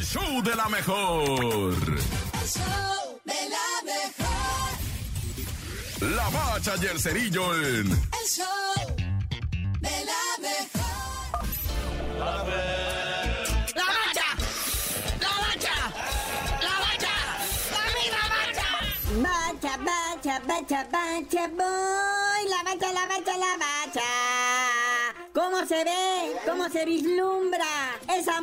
el show de la mejor. El show de la mejor. La bacha y el cerillo en... El show de la mejor. ¡La bacha! ¡La bacha! ¡La bacha! ¡La misma bacha! Bacha, bacha, bacha, bacha, voy. La bacha, la bacha, la bacha. ¿Cómo se ve? ¿Cómo se vislumbra esa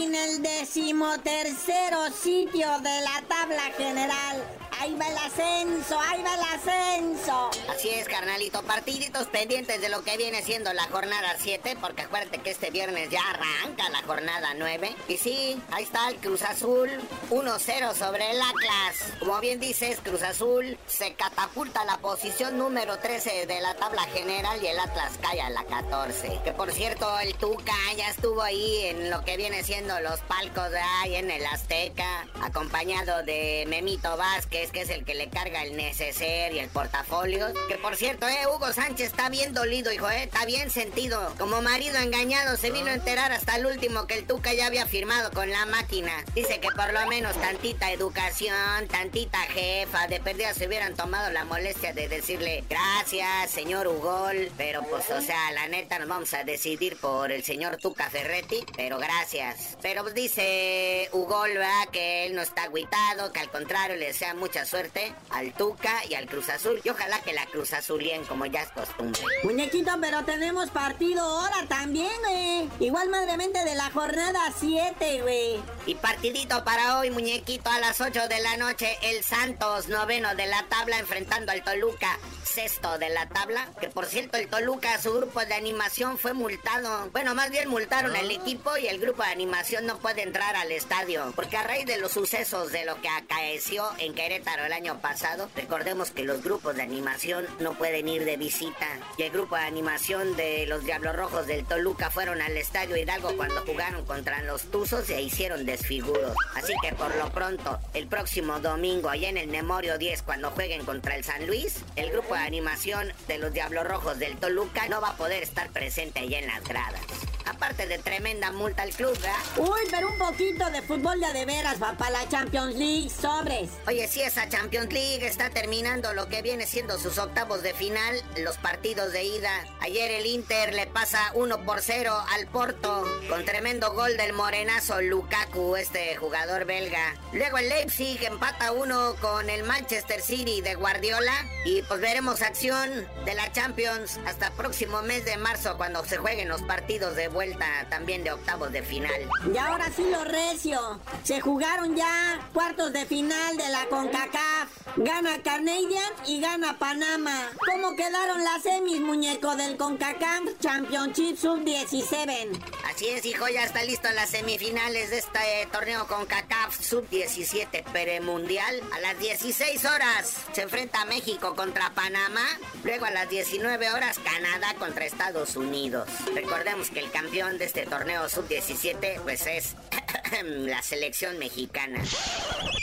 máquina, el decimotercero sitio de la tabla general? Ahí va el ascenso, ahí va el ascenso. Así es, carnalito. Partiditos pendientes de lo que viene siendo la jornada 7, porque acuérdate que este viernes ya arranca la jornada 9. Y sí, ahí está el Cruz Azul, 1-0 sobre el Atlas. Como bien dices, Cruz Azul se catapulta a la posición número 13 de la tabla general y el Atlas cae a la 14. Que por cierto, el Tuca ya estuvo ahí en lo que viene siendo los palcos de ahí en el Azteca, acompañado de Memito Vázquez que es el que le carga el neceser y el portafolio. Que por cierto, eh, Hugo Sánchez está bien dolido, hijo, eh, está bien sentido. Como marido engañado, se vino a enterar hasta el último que el Tuca ya había firmado con la máquina. Dice que por lo menos tantita educación, tantita jefa, de perdida se hubieran tomado la molestia de decirle gracias, señor Ugol. Pero pues, o sea, la neta nos vamos a decidir por el señor Tuca Ferretti, pero gracias. Pero pues, dice Ugol, ¿verdad? Que él no está agüitado, que al contrario le desea mucha suerte al Tuca y al Cruz Azul. Y ojalá que la Cruz Azulien, como ya es costumbre. Muñequito, pero tenemos partido ahora también, güey. Igual madremente de la jornada 7, güey. Y partidito para hoy, muñequito, a las 8 de la noche, el Santos, noveno de la tabla, enfrentando al Toluca, sexto de la tabla. Que por cierto, el Toluca, su grupo de animación fue multado. Bueno, más bien multaron al equipo y el grupo de animación no puede entrar al estadio. Porque a raíz de los sucesos de lo que acaeció en Querétaro el año pasado, recordemos que los grupos de animación no pueden ir de visita. Y el grupo de animación de los Diablos Rojos del Toluca fueron al estadio Hidalgo cuando jugaron contra los Tuzos e hicieron desfiguros. Así que por lo pronto, el próximo domingo, allá en el Memorio 10, cuando jueguen contra el San Luis, el grupo de animación de los Diablos Rojos del Toluca no va a poder estar presente allá en las gradas. Aparte de tremenda multa al club, ¿verdad? Uy, pero un poquito de fútbol ya de veras, va para la Champions League, sobres. Oye, si esa Champions League está terminando lo que viene siendo sus octavos de final, los partidos de ida. Ayer el Inter le pasa 1 por 0 al Porto con tremendo gol del morenazo Lukaku, este jugador belga. Luego el Leipzig empata 1 con el Manchester City de Guardiola y pues veremos acción de la Champions hasta próximo mes de marzo cuando se jueguen los partidos de vuelta también de octavos de final. Y ahora sí lo recio. Se jugaron ya cuartos de final de la CONCACAF. Gana Canadian y gana Panamá. ¿Cómo quedaron las semis, muñeco del CONCACAF Championship Sub-17? Así es, hijo, ya está listo las semifinales de este torneo CONCACAF Sub-17 Peremundial. A las 16 horas se enfrenta México contra Panamá. Luego a las 19 horas Canadá contra Estados Unidos. Recordemos que el de este torneo sub-17 pues es la selección mexicana.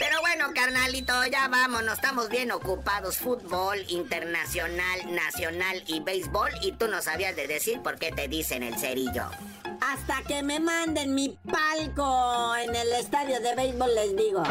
Pero bueno, carnalito, ya vámonos, estamos bien ocupados. Fútbol internacional, nacional y béisbol. Y tú no sabías de decir por qué te dicen el cerillo. Hasta que me manden mi palco en el estadio de béisbol, les digo.